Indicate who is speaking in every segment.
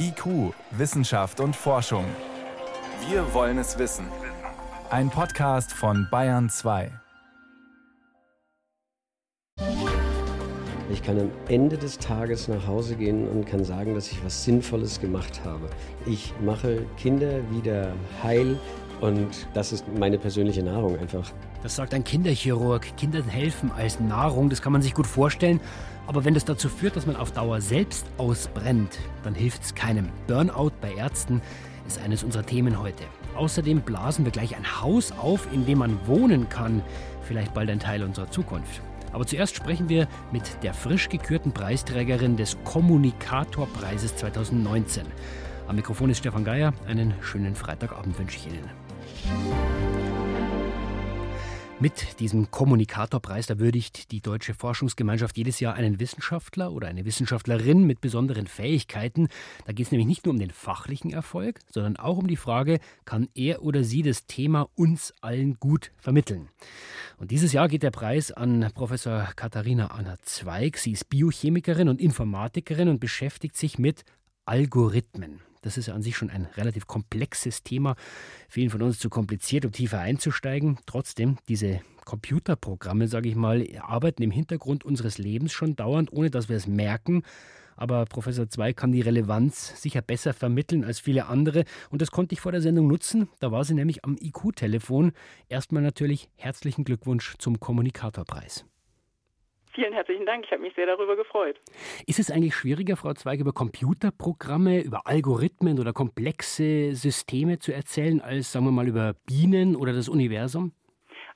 Speaker 1: IQ, Wissenschaft und Forschung. Wir wollen es wissen. Ein Podcast von Bayern 2.
Speaker 2: Ich kann am Ende des Tages nach Hause gehen und kann sagen, dass ich was Sinnvolles gemacht habe. Ich mache Kinder wieder heil und das ist meine persönliche Nahrung einfach.
Speaker 3: Das sagt ein Kinderchirurg. Kindern helfen als Nahrung, das kann man sich gut vorstellen. Aber wenn das dazu führt, dass man auf Dauer selbst ausbrennt, dann hilft es keinem. Burnout bei Ärzten ist eines unserer Themen heute. Außerdem blasen wir gleich ein Haus auf, in dem man wohnen kann. Vielleicht bald ein Teil unserer Zukunft. Aber zuerst sprechen wir mit der frisch gekürten Preisträgerin des Kommunikatorpreises 2019. Am Mikrofon ist Stefan Geier. Einen schönen Freitagabend wünsche ich Ihnen. Mit diesem Kommunikatorpreis, da würdigt die Deutsche Forschungsgemeinschaft jedes Jahr einen Wissenschaftler oder eine Wissenschaftlerin mit besonderen Fähigkeiten. Da geht es nämlich nicht nur um den fachlichen Erfolg, sondern auch um die Frage, kann er oder sie das Thema uns allen gut vermitteln? Und dieses Jahr geht der Preis an Professor Katharina Anna Zweig. Sie ist Biochemikerin und Informatikerin und beschäftigt sich mit Algorithmen. Das ist ja an sich schon ein relativ komplexes Thema. Vielen von uns zu kompliziert, um tiefer einzusteigen. Trotzdem, diese Computerprogramme, sage ich mal, arbeiten im Hintergrund unseres Lebens schon dauernd, ohne dass wir es merken. Aber Professor Zweig kann die Relevanz sicher besser vermitteln als viele andere. Und das konnte ich vor der Sendung nutzen. Da war sie nämlich am IQ-Telefon. Erstmal natürlich herzlichen Glückwunsch zum Kommunikatorpreis.
Speaker 4: Vielen herzlichen Dank. Ich habe mich sehr darüber gefreut.
Speaker 3: Ist es eigentlich schwieriger, Frau Zweig, über Computerprogramme, über Algorithmen oder komplexe Systeme zu erzählen, als, sagen wir mal, über Bienen oder das Universum?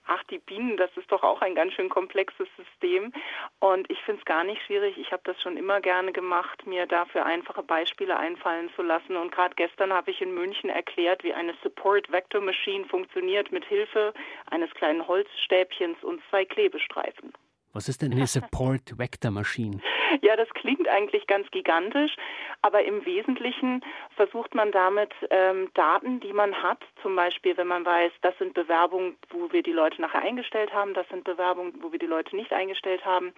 Speaker 4: Ach, die Bienen, das ist doch auch ein ganz schön komplexes System. Und ich finde es gar nicht schwierig. Ich habe das schon immer gerne gemacht, mir dafür einfache Beispiele einfallen zu lassen. Und gerade gestern habe ich in München erklärt, wie eine Support Vector Machine funktioniert mit Hilfe eines kleinen Holzstäbchens und zwei Klebestreifen.
Speaker 3: Was ist denn eine Support Vector Machine?
Speaker 4: Ja, das klingt eigentlich ganz gigantisch, aber im Wesentlichen versucht man damit ähm, Daten, die man hat, zum Beispiel, wenn man weiß, das sind Bewerbungen, wo wir die Leute nachher eingestellt haben, das sind Bewerbungen, wo wir die Leute nicht eingestellt haben.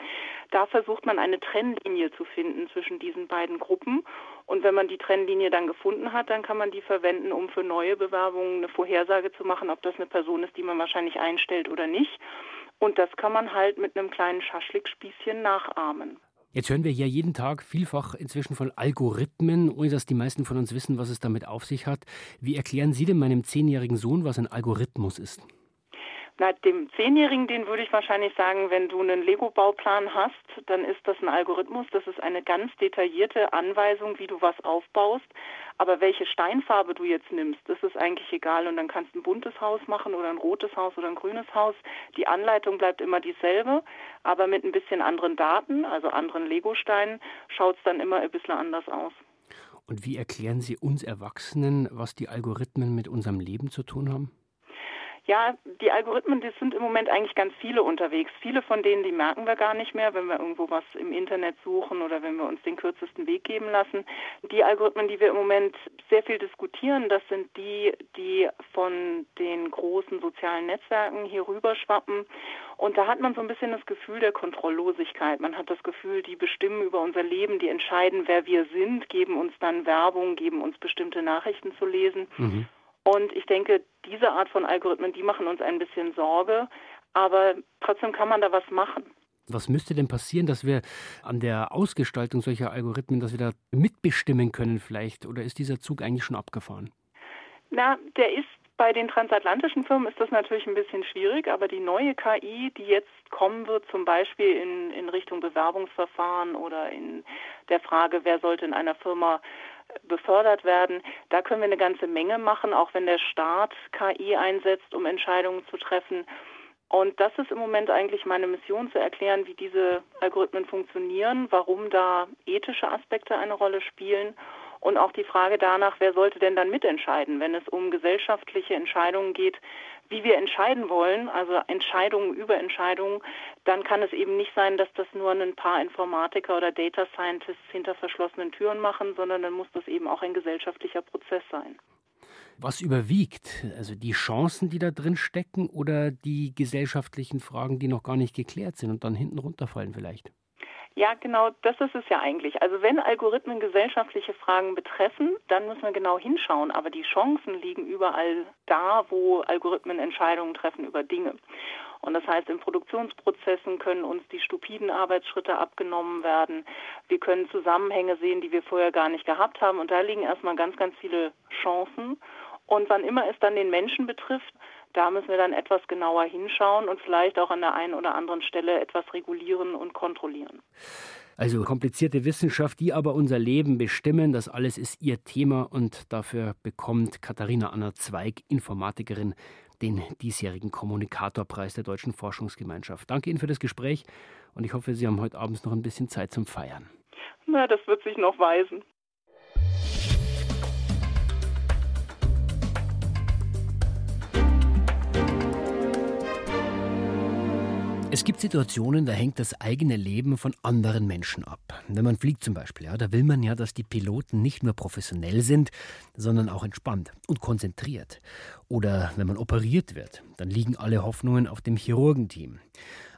Speaker 4: Da versucht man eine Trennlinie zu finden zwischen diesen beiden Gruppen. Und wenn man die Trennlinie dann gefunden hat, dann kann man die verwenden, um für neue Bewerbungen eine Vorhersage zu machen, ob das eine Person ist, die man wahrscheinlich einstellt oder nicht. Und das kann man halt mit einem kleinen Schaschlikspießchen nachahmen.
Speaker 3: Jetzt hören wir ja jeden Tag vielfach inzwischen von Algorithmen, ohne dass die meisten von uns wissen, was es damit auf sich hat. Wie erklären Sie denn meinem zehnjährigen Sohn, was ein Algorithmus ist?
Speaker 4: Na, dem Zehnjährigen, den würde ich wahrscheinlich sagen, wenn du einen Lego-Bauplan hast, dann ist das ein Algorithmus. Das ist eine ganz detaillierte Anweisung, wie du was aufbaust. Aber welche Steinfarbe du jetzt nimmst, das ist eigentlich egal. Und dann kannst du ein buntes Haus machen oder ein rotes Haus oder ein grünes Haus. Die Anleitung bleibt immer dieselbe, aber mit ein bisschen anderen Daten, also anderen Lego-Steinen, schaut es dann immer ein bisschen anders aus.
Speaker 3: Und wie erklären Sie uns Erwachsenen, was die Algorithmen mit unserem Leben zu tun haben?
Speaker 4: Ja, die Algorithmen, die sind im Moment eigentlich ganz viele unterwegs. Viele von denen, die merken wir gar nicht mehr, wenn wir irgendwo was im Internet suchen oder wenn wir uns den kürzesten Weg geben lassen. Die Algorithmen, die wir im Moment sehr viel diskutieren, das sind die, die von den großen sozialen Netzwerken hier rüber schwappen. Und da hat man so ein bisschen das Gefühl der Kontrolllosigkeit. Man hat das Gefühl, die bestimmen über unser Leben, die entscheiden, wer wir sind, geben uns dann Werbung, geben uns bestimmte Nachrichten zu lesen. Mhm. Und ich denke, diese Art von Algorithmen, die machen uns ein bisschen Sorge, aber trotzdem kann man da was machen.
Speaker 3: Was müsste denn passieren, dass wir an der Ausgestaltung solcher Algorithmen, dass wir da mitbestimmen können vielleicht? Oder ist dieser Zug eigentlich schon abgefahren?
Speaker 4: Na, der ist bei den transatlantischen Firmen ist das natürlich ein bisschen schwierig, aber die neue KI, die jetzt kommen wird, zum Beispiel in, in Richtung Bewerbungsverfahren oder in der Frage, wer sollte in einer Firma befördert werden. Da können wir eine ganze Menge machen, auch wenn der Staat KI einsetzt, um Entscheidungen zu treffen. Und das ist im Moment eigentlich meine Mission, zu erklären, wie diese Algorithmen funktionieren, warum da ethische Aspekte eine Rolle spielen und auch die Frage danach, wer sollte denn dann mitentscheiden, wenn es um gesellschaftliche Entscheidungen geht, wie wir entscheiden wollen, also Entscheidungen über Entscheidungen, dann kann es eben nicht sein, dass das nur ein paar Informatiker oder Data Scientists hinter verschlossenen Türen machen, sondern dann muss das eben auch ein gesellschaftlicher Prozess sein.
Speaker 3: Was überwiegt? Also die Chancen, die da drin stecken oder die gesellschaftlichen Fragen, die noch gar nicht geklärt sind und dann hinten runterfallen vielleicht?
Speaker 4: Ja, genau, das ist es ja eigentlich. Also wenn Algorithmen gesellschaftliche Fragen betreffen, dann müssen wir genau hinschauen. Aber die Chancen liegen überall da, wo Algorithmen Entscheidungen treffen über Dinge. Und das heißt, in Produktionsprozessen können uns die stupiden Arbeitsschritte abgenommen werden. Wir können Zusammenhänge sehen, die wir vorher gar nicht gehabt haben. Und da liegen erstmal ganz, ganz viele Chancen. Und wann immer es dann den Menschen betrifft, da müssen wir dann etwas genauer hinschauen und vielleicht auch an der einen oder anderen Stelle etwas regulieren und kontrollieren.
Speaker 3: Also komplizierte Wissenschaft, die aber unser Leben bestimmen, das alles ist ihr Thema und dafür bekommt Katharina Anna Zweig, Informatikerin, den diesjährigen Kommunikatorpreis der Deutschen Forschungsgemeinschaft. Danke Ihnen für das Gespräch und ich hoffe, Sie haben heute Abend noch ein bisschen Zeit zum Feiern.
Speaker 4: Na, das wird sich noch weisen.
Speaker 3: Es gibt Situationen, da hängt das eigene Leben von anderen Menschen ab. Wenn man fliegt zum Beispiel, ja, da will man ja, dass die Piloten nicht nur professionell sind, sondern auch entspannt und konzentriert. Oder wenn man operiert wird, dann liegen alle Hoffnungen auf dem Chirurgenteam.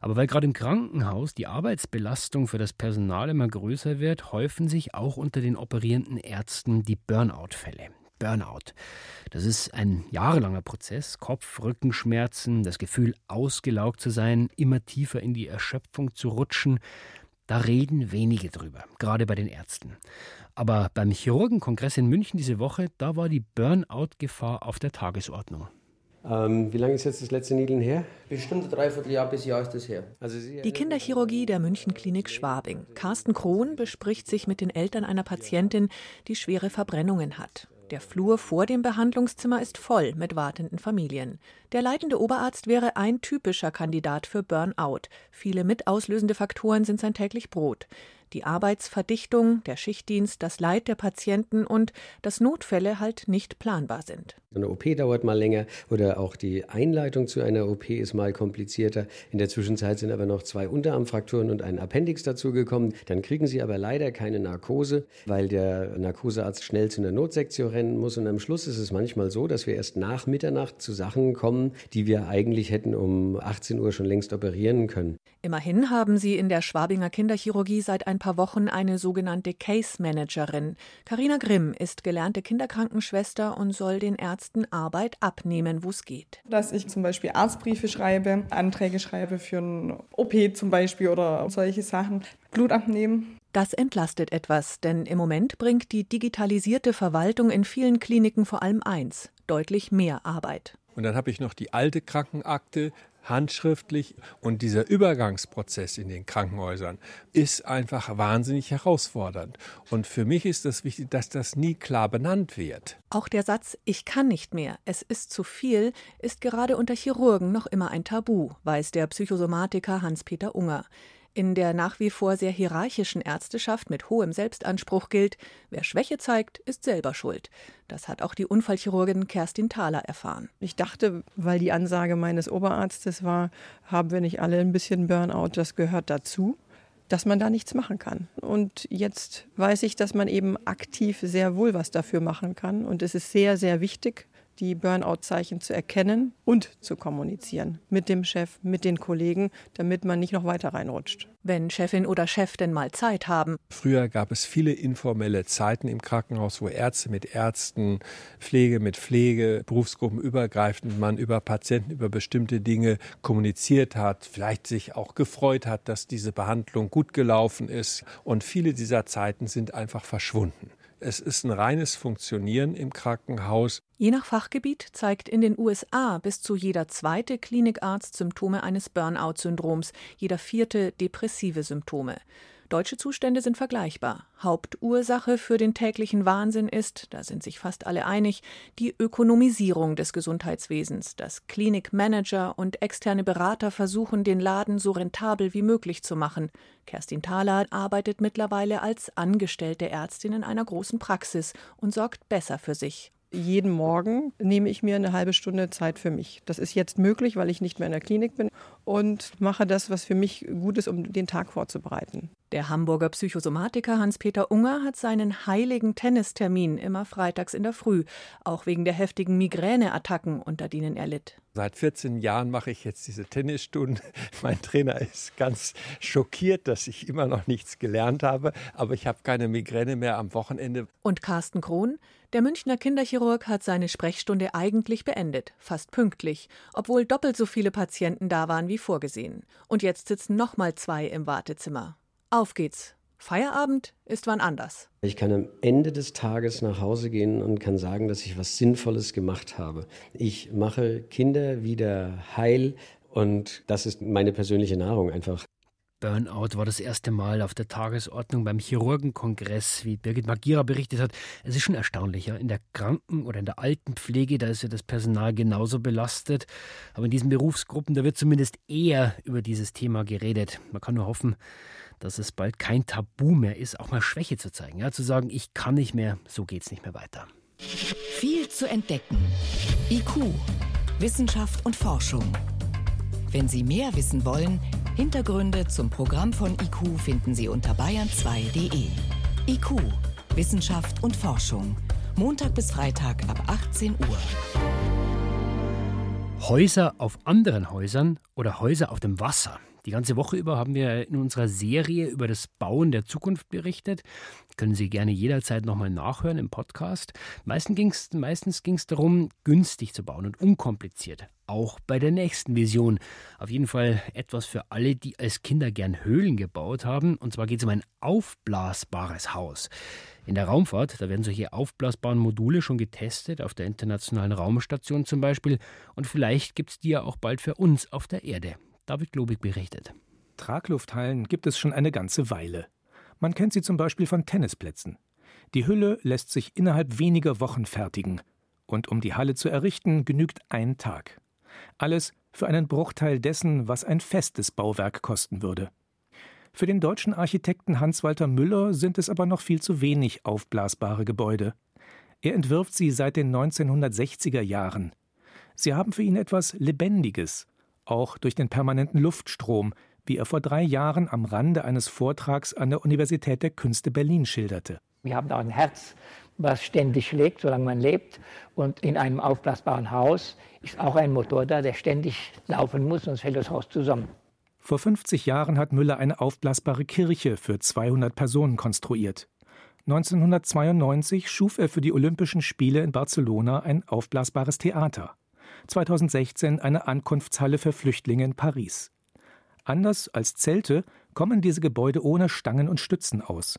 Speaker 3: Aber weil gerade im Krankenhaus die Arbeitsbelastung für das Personal immer größer wird, häufen sich auch unter den operierenden Ärzten die Burnout-Fälle. Burnout. Das ist ein jahrelanger Prozess. Kopf, Rückenschmerzen, das Gefühl, ausgelaugt zu sein, immer tiefer in die Erschöpfung zu rutschen. Da reden wenige drüber, gerade bei den Ärzten. Aber beim Chirurgenkongress in München diese Woche, da war die Burnout-Gefahr auf der Tagesordnung.
Speaker 2: Ähm, wie lange ist jetzt das letzte Niedeln her?
Speaker 5: Bestimmt ein Dreivierteljahr bis Jahr ist das her.
Speaker 6: Also die Kinderchirurgie der Münchenklinik Schwabing. Carsten Krohn bespricht sich mit den Eltern einer Patientin, die schwere Verbrennungen hat. Der Flur vor dem Behandlungszimmer ist voll mit wartenden Familien. Der leitende Oberarzt wäre ein typischer Kandidat für Burnout. Viele mitauslösende Faktoren sind sein täglich Brot die Arbeitsverdichtung, der Schichtdienst, das Leid der Patienten und dass Notfälle halt nicht planbar sind.
Speaker 2: Eine OP dauert mal länger oder auch die Einleitung zu einer OP ist mal komplizierter. In der Zwischenzeit sind aber noch zwei Unterarmfrakturen und ein Appendix dazugekommen. Dann kriegen sie aber leider keine Narkose, weil der Narkosearzt schnell zu einer Notsektion rennen muss. Und am Schluss ist es manchmal so, dass wir erst nach Mitternacht zu Sachen kommen, die wir eigentlich hätten um 18 Uhr schon längst operieren können.
Speaker 6: Immerhin haben sie in der Schwabinger Kinderchirurgie seit ein paar Wochen eine sogenannte Case Managerin. Karina Grimm ist gelernte Kinderkrankenschwester und soll den Ärzten Arbeit abnehmen, wo es geht.
Speaker 7: Dass ich zum Beispiel Arztbriefe schreibe, Anträge schreibe für ein OP zum Beispiel oder solche Sachen, Blut abnehmen.
Speaker 6: Das entlastet etwas, denn im Moment bringt die digitalisierte Verwaltung in vielen Kliniken vor allem eins, deutlich mehr Arbeit.
Speaker 8: Und dann habe ich noch die alte Krankenakte, handschriftlich. Und dieser Übergangsprozess in den Krankenhäusern ist einfach wahnsinnig herausfordernd. Und für mich ist es das wichtig, dass das nie klar benannt wird.
Speaker 6: Auch der Satz Ich kann nicht mehr, es ist zu viel, ist gerade unter Chirurgen noch immer ein Tabu, weiß der Psychosomatiker Hans-Peter Unger. In der nach wie vor sehr hierarchischen Ärzteschaft mit hohem Selbstanspruch gilt, wer Schwäche zeigt, ist selber schuld. Das hat auch die Unfallchirurgin Kerstin Thaler erfahren.
Speaker 9: Ich dachte, weil die Ansage meines Oberarztes war, haben wir nicht alle ein bisschen Burnout, das gehört dazu dass man da nichts machen kann. Und jetzt weiß ich, dass man eben aktiv sehr wohl was dafür machen kann. Und es ist sehr, sehr wichtig, die Burnout-Zeichen zu erkennen und zu kommunizieren mit dem Chef, mit den Kollegen, damit man nicht noch weiter reinrutscht.
Speaker 6: Wenn Chefin oder Chef denn mal Zeit haben.
Speaker 8: Früher gab es viele informelle Zeiten im Krankenhaus, wo Ärzte mit Ärzten, Pflege mit Pflege, Berufsgruppen übergreifend man über Patienten, über bestimmte Dinge kommuniziert hat, vielleicht sich auch gefreut hat, dass diese Behandlung gut gelaufen ist. Und viele dieser Zeiten sind einfach verschwunden. Es ist ein reines Funktionieren im Krankenhaus.
Speaker 6: Je nach Fachgebiet zeigt in den USA bis zu jeder zweite Klinikarzt Symptome eines Burnout-Syndroms, jeder vierte depressive Symptome. Deutsche Zustände sind vergleichbar. Hauptursache für den täglichen Wahnsinn ist, da sind sich fast alle einig, die Ökonomisierung des Gesundheitswesens, dass Klinikmanager und externe Berater versuchen, den Laden so rentabel wie möglich zu machen. Kerstin Thaler arbeitet mittlerweile als angestellte Ärztin in einer großen Praxis und sorgt besser für sich
Speaker 9: jeden Morgen nehme ich mir eine halbe Stunde Zeit für mich. Das ist jetzt möglich, weil ich nicht mehr in der Klinik bin und mache das, was für mich gut ist, um den Tag vorzubereiten.
Speaker 6: Der Hamburger Psychosomatiker Hans-Peter Unger hat seinen heiligen Tennistermin immer freitags in der Früh, auch wegen der heftigen Migräneattacken, unter denen er litt.
Speaker 8: Seit 14 Jahren mache ich jetzt diese Tennisstunden. Mein Trainer ist ganz schockiert, dass ich immer noch nichts gelernt habe, aber ich habe keine Migräne mehr am Wochenende.
Speaker 6: Und Carsten Krohn, der Münchner Kinderchirurg, hat seine Sprechstunde eigentlich beendet, fast pünktlich, obwohl doppelt so viele Patienten da waren wie vorgesehen. Und jetzt sitzen noch mal zwei im Wartezimmer. Auf geht's. Feierabend ist wann anders.
Speaker 2: Ich kann am Ende des Tages nach Hause gehen und kann sagen, dass ich was Sinnvolles gemacht habe. Ich mache Kinder wieder heil und das ist meine persönliche Nahrung einfach.
Speaker 3: Burnout war das erste Mal auf der Tagesordnung beim Chirurgenkongress, wie Birgit Magira berichtet hat. Es ist schon erstaunlicher. In der Kranken- oder in der Altenpflege, da ist ja das Personal genauso belastet. Aber in diesen Berufsgruppen, da wird zumindest eher über dieses Thema geredet. Man kann nur hoffen, dass es bald kein Tabu mehr ist, auch mal Schwäche zu zeigen. Ja, zu sagen, ich kann nicht mehr, so geht's nicht mehr weiter.
Speaker 10: Viel zu entdecken. IQ, Wissenschaft und Forschung. Wenn Sie mehr wissen wollen, Hintergründe zum Programm von IQ finden Sie unter bayern2.de. IQ, Wissenschaft und Forschung. Montag bis Freitag ab 18 Uhr.
Speaker 3: Häuser auf anderen Häusern oder Häuser auf dem Wasser. Die ganze Woche über haben wir in unserer Serie über das Bauen der Zukunft berichtet. Können Sie gerne jederzeit nochmal nachhören im Podcast. Meistens ging es meistens darum, günstig zu bauen und unkompliziert. Auch bei der nächsten Vision. Auf jeden Fall etwas für alle, die als Kinder gern Höhlen gebaut haben. Und zwar geht es um ein aufblasbares Haus. In der Raumfahrt, da werden solche aufblasbaren Module schon getestet, auf der Internationalen Raumstation zum Beispiel. Und vielleicht gibt es die ja auch bald für uns auf der Erde. David Globig berichtet.
Speaker 11: Traglufthallen gibt es schon eine ganze Weile. Man kennt sie zum Beispiel von Tennisplätzen. Die Hülle lässt sich innerhalb weniger Wochen fertigen. Und um die Halle zu errichten, genügt ein Tag. Alles für einen Bruchteil dessen, was ein festes Bauwerk kosten würde. Für den deutschen Architekten Hans-Walter Müller sind es aber noch viel zu wenig aufblasbare Gebäude. Er entwirft sie seit den 1960er Jahren. Sie haben für ihn etwas Lebendiges, auch durch den permanenten Luftstrom, wie er vor drei Jahren am Rande eines Vortrags an der Universität der Künste Berlin schilderte.
Speaker 12: Wir haben auch ein Herz, was ständig schlägt, solange man lebt. Und in einem aufblasbaren Haus ist auch ein Motor da, der ständig laufen muss, sonst fällt das Haus zusammen.
Speaker 11: Vor 50 Jahren hat Müller eine aufblasbare Kirche für 200 Personen konstruiert. 1992 schuf er für die Olympischen Spiele in Barcelona ein aufblasbares Theater. 2016 eine Ankunftshalle für Flüchtlinge in Paris. Anders als Zelte kommen diese Gebäude ohne Stangen und Stützen aus.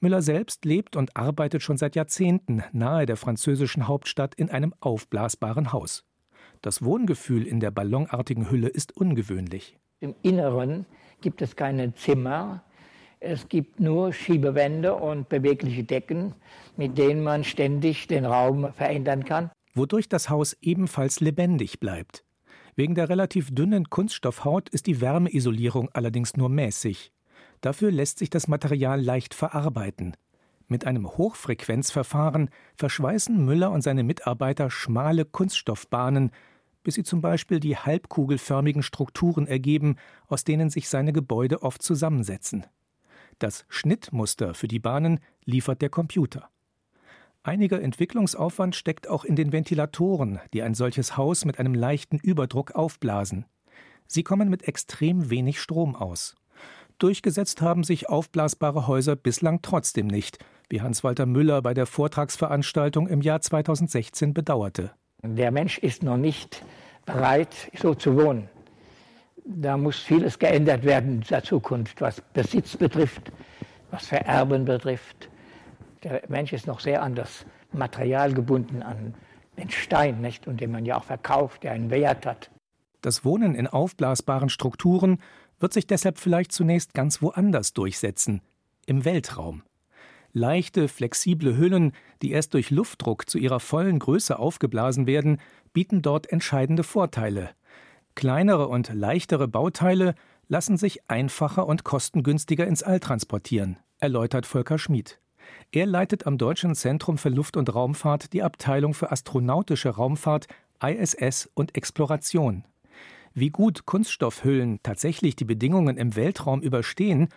Speaker 11: Müller selbst lebt und arbeitet schon seit Jahrzehnten nahe der französischen Hauptstadt in einem aufblasbaren Haus. Das Wohngefühl in der ballonartigen Hülle ist ungewöhnlich.
Speaker 12: Im Inneren gibt es keine Zimmer. Es gibt nur Schiebewände und bewegliche Decken, mit denen man ständig den Raum verändern kann
Speaker 11: wodurch das Haus ebenfalls lebendig bleibt. Wegen der relativ dünnen Kunststoffhaut ist die Wärmeisolierung allerdings nur mäßig. Dafür lässt sich das Material leicht verarbeiten. Mit einem Hochfrequenzverfahren verschweißen Müller und seine Mitarbeiter schmale Kunststoffbahnen, bis sie zum Beispiel die halbkugelförmigen Strukturen ergeben, aus denen sich seine Gebäude oft zusammensetzen. Das Schnittmuster für die Bahnen liefert der Computer. Einiger Entwicklungsaufwand steckt auch in den Ventilatoren, die ein solches Haus mit einem leichten Überdruck aufblasen. Sie kommen mit extrem wenig Strom aus. Durchgesetzt haben sich aufblasbare Häuser bislang trotzdem nicht, wie Hans-Walter Müller bei der Vortragsveranstaltung im Jahr 2016 bedauerte.
Speaker 12: Der Mensch ist noch nicht bereit, so zu wohnen. Da muss vieles geändert werden in der Zukunft, was Besitz betrifft, was Vererben betrifft, der Mensch ist noch sehr an das Material gebunden, an den Stein, nicht? und den man ja auch verkauft, der einen Wert hat.
Speaker 11: Das Wohnen in aufblasbaren Strukturen wird sich deshalb vielleicht zunächst ganz woanders durchsetzen, im Weltraum. Leichte, flexible Hüllen, die erst durch Luftdruck zu ihrer vollen Größe aufgeblasen werden, bieten dort entscheidende Vorteile. Kleinere und leichtere Bauteile lassen sich einfacher und kostengünstiger ins All transportieren, erläutert Volker Schmid. Er leitet am Deutschen Zentrum für Luft- und Raumfahrt die Abteilung für astronautische Raumfahrt, ISS und Exploration. Wie gut Kunststoffhüllen tatsächlich die Bedingungen im Weltraum überstehen,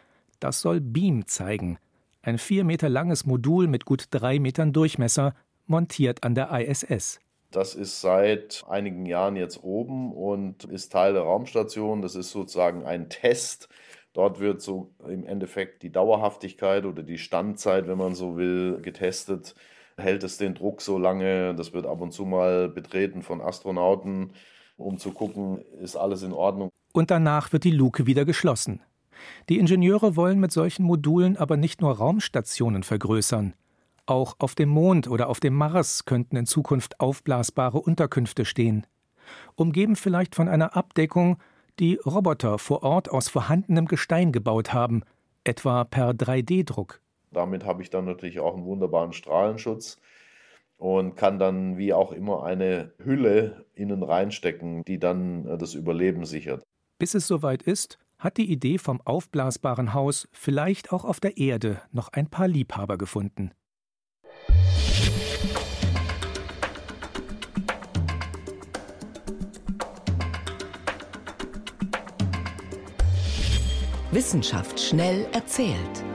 Speaker 11: Das soll Beam zeigen. Ein vier Meter langes Modul mit gut drei Metern Durchmesser, montiert an der ISS.
Speaker 13: Das ist seit einigen Jahren jetzt oben und ist Teil der Raumstation. Das ist sozusagen ein Test. Dort wird so im Endeffekt die Dauerhaftigkeit oder die Standzeit, wenn man so will, getestet. Hält es den Druck so lange? Das wird ab und zu mal betreten von Astronauten, um zu gucken, ist alles in Ordnung.
Speaker 11: Und danach wird die Luke wieder geschlossen. Die Ingenieure wollen mit solchen Modulen aber nicht nur Raumstationen vergrößern. Auch auf dem Mond oder auf dem Mars könnten in Zukunft aufblasbare Unterkünfte stehen. Umgeben vielleicht von einer Abdeckung, die Roboter vor Ort aus vorhandenem Gestein gebaut haben, etwa per 3D-Druck.
Speaker 13: Damit habe ich dann natürlich auch einen wunderbaren Strahlenschutz und kann dann wie auch immer eine Hülle innen reinstecken, die dann äh, das Überleben sichert.
Speaker 11: Bis es soweit ist, hat die Idee vom aufblasbaren Haus vielleicht auch auf der Erde noch ein paar Liebhaber gefunden.
Speaker 10: Wissenschaft schnell erzählt.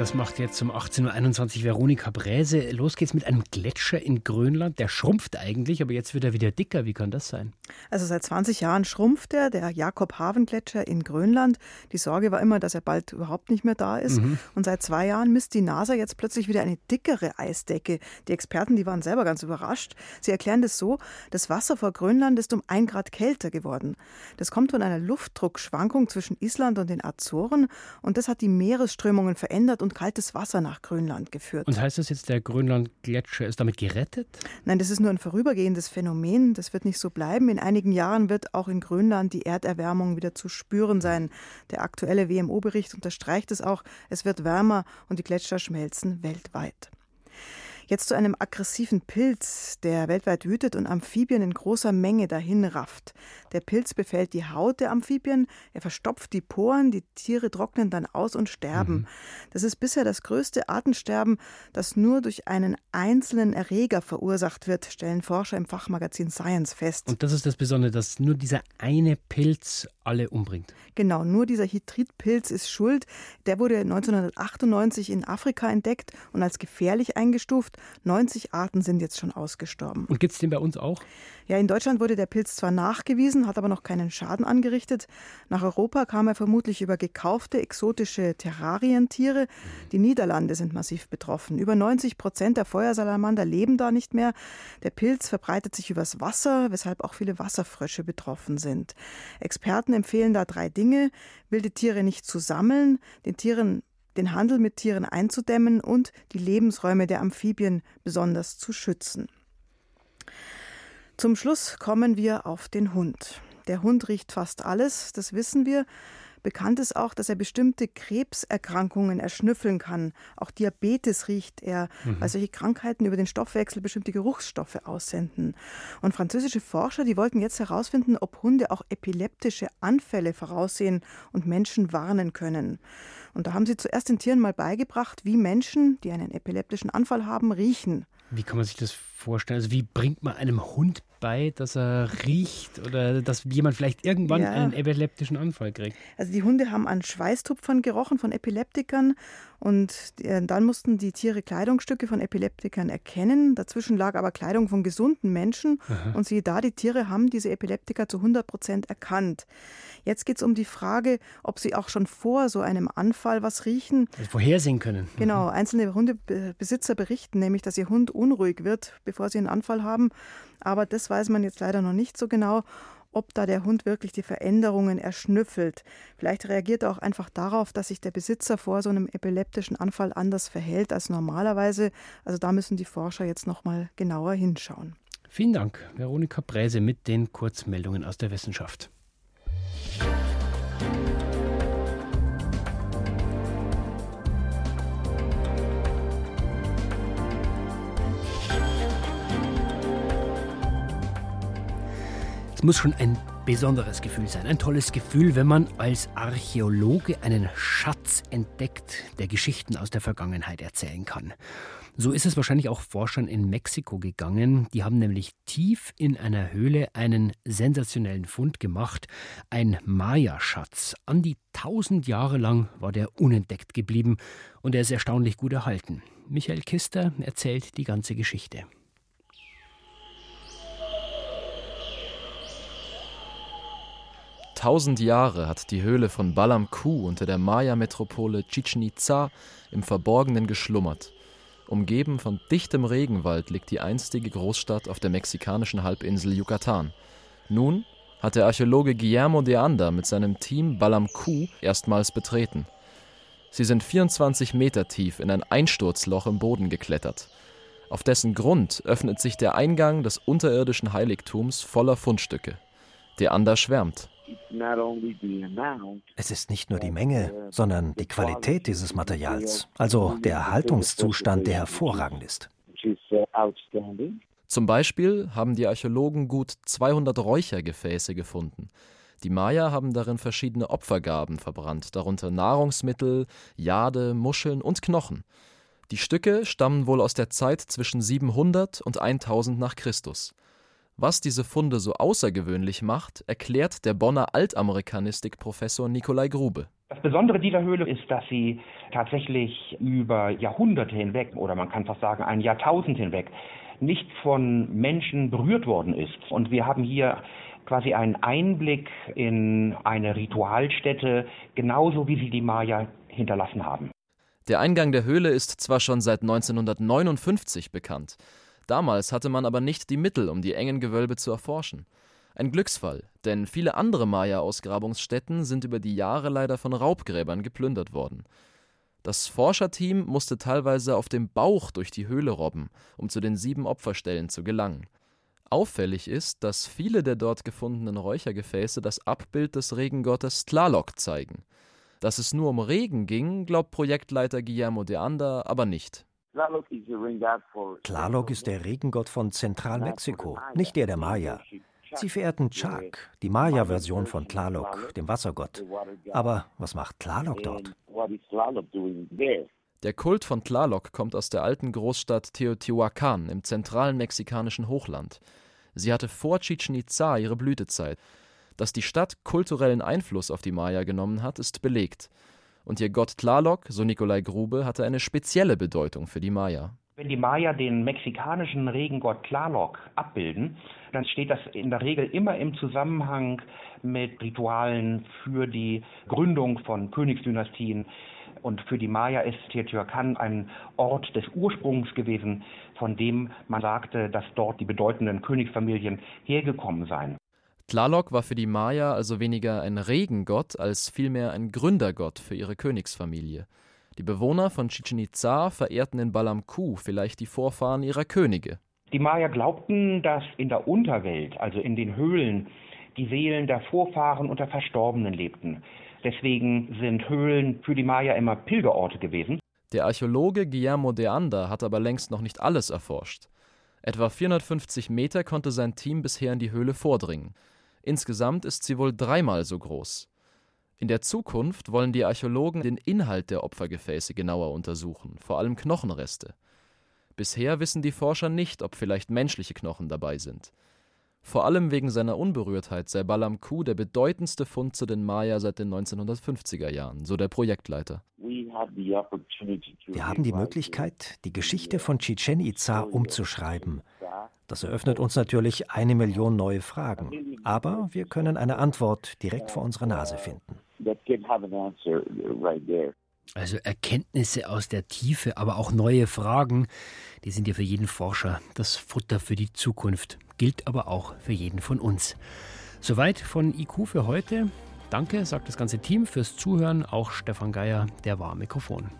Speaker 3: Das macht jetzt um 18.21 Uhr Veronika Bräse. Los geht's mit einem Gletscher in Grönland. Der schrumpft eigentlich, aber jetzt wird er wieder dicker. Wie kann das sein?
Speaker 14: Also seit 20 Jahren schrumpft er, der Jakob-Haven-Gletscher in Grönland. Die Sorge war immer, dass er bald überhaupt nicht mehr da ist. Mhm. Und seit zwei Jahren misst die NASA jetzt plötzlich wieder eine dickere Eisdecke. Die Experten, die waren selber ganz überrascht. Sie erklären das so, das Wasser vor Grönland ist um ein Grad kälter geworden. Das kommt von einer Luftdruckschwankung zwischen Island und den Azoren. Und das hat die Meeresströmungen verändert und und kaltes Wasser nach Grönland geführt.
Speaker 3: Und heißt das jetzt, der Grönland-Gletscher ist damit gerettet?
Speaker 14: Nein, das ist nur ein vorübergehendes Phänomen. Das wird nicht so bleiben. In einigen Jahren wird auch in Grönland die Erderwärmung wieder zu spüren sein. Der aktuelle WMO-Bericht unterstreicht es auch. Es wird wärmer und die Gletscher schmelzen weltweit. Jetzt zu einem aggressiven Pilz, der weltweit wütet und Amphibien in großer Menge dahin rafft. Der Pilz befällt die Haut der Amphibien, er verstopft die Poren, die Tiere trocknen dann aus und sterben. Mhm. Das ist bisher das größte Artensterben, das nur durch einen einzelnen Erreger verursacht wird, stellen Forscher im Fachmagazin Science fest.
Speaker 3: Und das ist das Besondere, dass nur dieser eine Pilz alle umbringt.
Speaker 14: Genau, nur dieser Hydridpilz ist schuld. Der wurde 1998 in Afrika entdeckt und als gefährlich eingestuft. 90 Arten sind jetzt schon ausgestorben.
Speaker 3: Und gibt es den bei uns auch?
Speaker 14: Ja, in Deutschland wurde der Pilz zwar nachgewiesen, hat aber noch keinen Schaden angerichtet. Nach Europa kam er vermutlich über gekaufte exotische Terrarientiere. Die Niederlande sind massiv betroffen. Über 90 Prozent der Feuersalamander leben da nicht mehr. Der Pilz verbreitet sich übers Wasser, weshalb auch viele Wasserfrösche betroffen sind. Experten empfehlen da drei Dinge: wilde Tiere nicht zu sammeln, den Tieren den Handel mit Tieren einzudämmen und die Lebensräume der Amphibien besonders zu schützen. Zum Schluss kommen wir auf den Hund. Der Hund riecht fast alles, das wissen wir. Bekannt ist auch, dass er bestimmte Krebserkrankungen erschnüffeln kann. Auch Diabetes riecht er, mhm. weil solche Krankheiten über den Stoffwechsel bestimmte Geruchsstoffe aussenden. Und französische Forscher, die wollten jetzt herausfinden, ob Hunde auch epileptische Anfälle voraussehen und Menschen warnen können. Und da haben sie zuerst den Tieren mal beigebracht, wie Menschen, die einen epileptischen Anfall haben, riechen.
Speaker 3: Wie kann man sich das vorstellen? Also wie bringt man einem Hund bei, dass er riecht oder dass jemand vielleicht irgendwann ja. einen epileptischen Anfall kriegt?
Speaker 14: Also die Hunde haben an Schweißtupfern gerochen von Epileptikern und äh, dann mussten die Tiere Kleidungsstücke von Epileptikern erkennen. Dazwischen lag aber Kleidung von gesunden Menschen Aha. und siehe da, die Tiere haben diese Epileptiker zu 100 Prozent erkannt. Jetzt geht es um die Frage, ob sie auch schon vor so einem Anfall was riechen.
Speaker 3: Also vorhersehen können.
Speaker 14: Genau, einzelne Hundebesitzer berichten nämlich, dass ihr Hund unruhig wird, bevor sie einen Anfall haben. Aber das weiß man jetzt leider noch nicht so genau ob da der Hund wirklich die Veränderungen erschnüffelt. Vielleicht reagiert er auch einfach darauf, dass sich der Besitzer vor so einem epileptischen Anfall anders verhält als normalerweise. Also da müssen die Forscher jetzt noch mal genauer hinschauen.
Speaker 3: Vielen Dank, Veronika Präse mit den Kurzmeldungen aus der Wissenschaft. Es muss schon ein besonderes Gefühl sein, ein tolles Gefühl, wenn man als Archäologe einen Schatz entdeckt, der Geschichten aus der Vergangenheit erzählen kann. So ist es wahrscheinlich auch Forschern in Mexiko gegangen. Die haben nämlich tief in einer Höhle einen sensationellen Fund gemacht. Ein Maya-Schatz. An die tausend Jahre lang war der unentdeckt geblieben und er ist erstaunlich gut erhalten. Michael Kister erzählt die ganze Geschichte.
Speaker 15: Tausend Jahre hat die Höhle von Balam Ku unter der Maya-Metropole Chichen Itza im Verborgenen geschlummert. Umgeben von dichtem Regenwald liegt die einstige Großstadt auf der mexikanischen Halbinsel Yucatan. Nun hat der Archäologe Guillermo de Anda mit seinem Team Balam Ku erstmals betreten. Sie sind 24 Meter tief in ein Einsturzloch im Boden geklettert. Auf dessen Grund öffnet sich der Eingang des unterirdischen Heiligtums voller Fundstücke. De Anda schwärmt.
Speaker 16: Es ist nicht nur die Menge, sondern die Qualität dieses Materials, also der Erhaltungszustand, der hervorragend ist.
Speaker 15: Zum Beispiel haben die Archäologen gut 200 Räuchergefäße gefunden. Die Maya haben darin verschiedene Opfergaben verbrannt, darunter Nahrungsmittel, Jade, Muscheln und Knochen. Die Stücke stammen wohl aus der Zeit zwischen 700 und 1000 nach Christus. Was diese Funde so außergewöhnlich macht, erklärt der Bonner Altamerikanistik-Professor Nikolai Grube.
Speaker 17: Das Besondere dieser Höhle ist, dass sie tatsächlich über Jahrhunderte hinweg oder man kann fast sagen ein Jahrtausend hinweg nicht von Menschen berührt worden ist. Und wir haben hier quasi einen Einblick in eine Ritualstätte, genauso wie sie die Maya hinterlassen haben.
Speaker 15: Der Eingang der Höhle ist zwar schon seit 1959 bekannt, Damals hatte man aber nicht die Mittel, um die engen Gewölbe zu erforschen. Ein Glücksfall, denn viele andere Maya-Ausgrabungsstätten sind über die Jahre leider von Raubgräbern geplündert worden. Das Forscherteam musste teilweise auf dem Bauch durch die Höhle robben, um zu den sieben Opferstellen zu gelangen. Auffällig ist, dass viele der dort gefundenen Räuchergefäße das Abbild des Regengottes Tlaloc zeigen. Dass es nur um Regen ging, glaubt Projektleiter Guillermo de Anda aber nicht.
Speaker 16: Tlaloc ist der Regengott von Zentralmexiko, nicht der der Maya. Sie verehrten Chak, die Maya-Version von Tlaloc, dem Wassergott. Aber was macht Tlaloc dort?
Speaker 15: Der Kult von Tlaloc kommt aus der alten Großstadt Teotihuacan im zentralen mexikanischen Hochland. Sie hatte vor Chichen Itza ihre Blütezeit. Dass die Stadt kulturellen Einfluss auf die Maya genommen hat, ist belegt und ihr Gott Tlaloc, so Nikolai Grube, hatte eine spezielle Bedeutung für die Maya.
Speaker 17: Wenn die Maya den mexikanischen Regengott Tlaloc abbilden, dann steht das in der Regel immer im Zusammenhang mit Ritualen für die Gründung von Königsdynastien. Und für die Maya ist Teotihuacan ein Ort des Ursprungs gewesen, von dem man sagte, dass dort die bedeutenden Königsfamilien hergekommen seien.
Speaker 15: Tlaloc war für die Maya also weniger ein Regengott als vielmehr ein Gründergott für ihre Königsfamilie. Die Bewohner von Chichen Itza verehrten in Balamku vielleicht die Vorfahren ihrer Könige.
Speaker 17: Die Maya glaubten, dass in der Unterwelt, also in den Höhlen, die Seelen der Vorfahren und der Verstorbenen lebten. Deswegen sind Höhlen für die Maya immer Pilgerorte gewesen.
Speaker 15: Der Archäologe Guillermo de Anda hat aber längst noch nicht alles erforscht. Etwa 450 Meter konnte sein Team bisher in die Höhle vordringen. Insgesamt ist sie wohl dreimal so groß. In der Zukunft wollen die Archäologen den Inhalt der Opfergefäße genauer untersuchen, vor allem Knochenreste. Bisher wissen die Forscher nicht, ob vielleicht menschliche Knochen dabei sind. Vor allem wegen seiner Unberührtheit sei Balam Ku der bedeutendste Fund zu den Maya seit den 1950er Jahren, so der Projektleiter.
Speaker 16: Wir haben die Möglichkeit, die Geschichte von Chichen Itza umzuschreiben. Das eröffnet uns natürlich eine Million neue Fragen. Aber wir können eine Antwort direkt vor unserer Nase finden.
Speaker 3: Also Erkenntnisse aus der Tiefe, aber auch neue Fragen, die sind ja für jeden Forscher das Futter für die Zukunft, gilt aber auch für jeden von uns. Soweit von IQ für heute. Danke, sagt das ganze Team fürs Zuhören, auch Stefan Geier, der war am Mikrofon.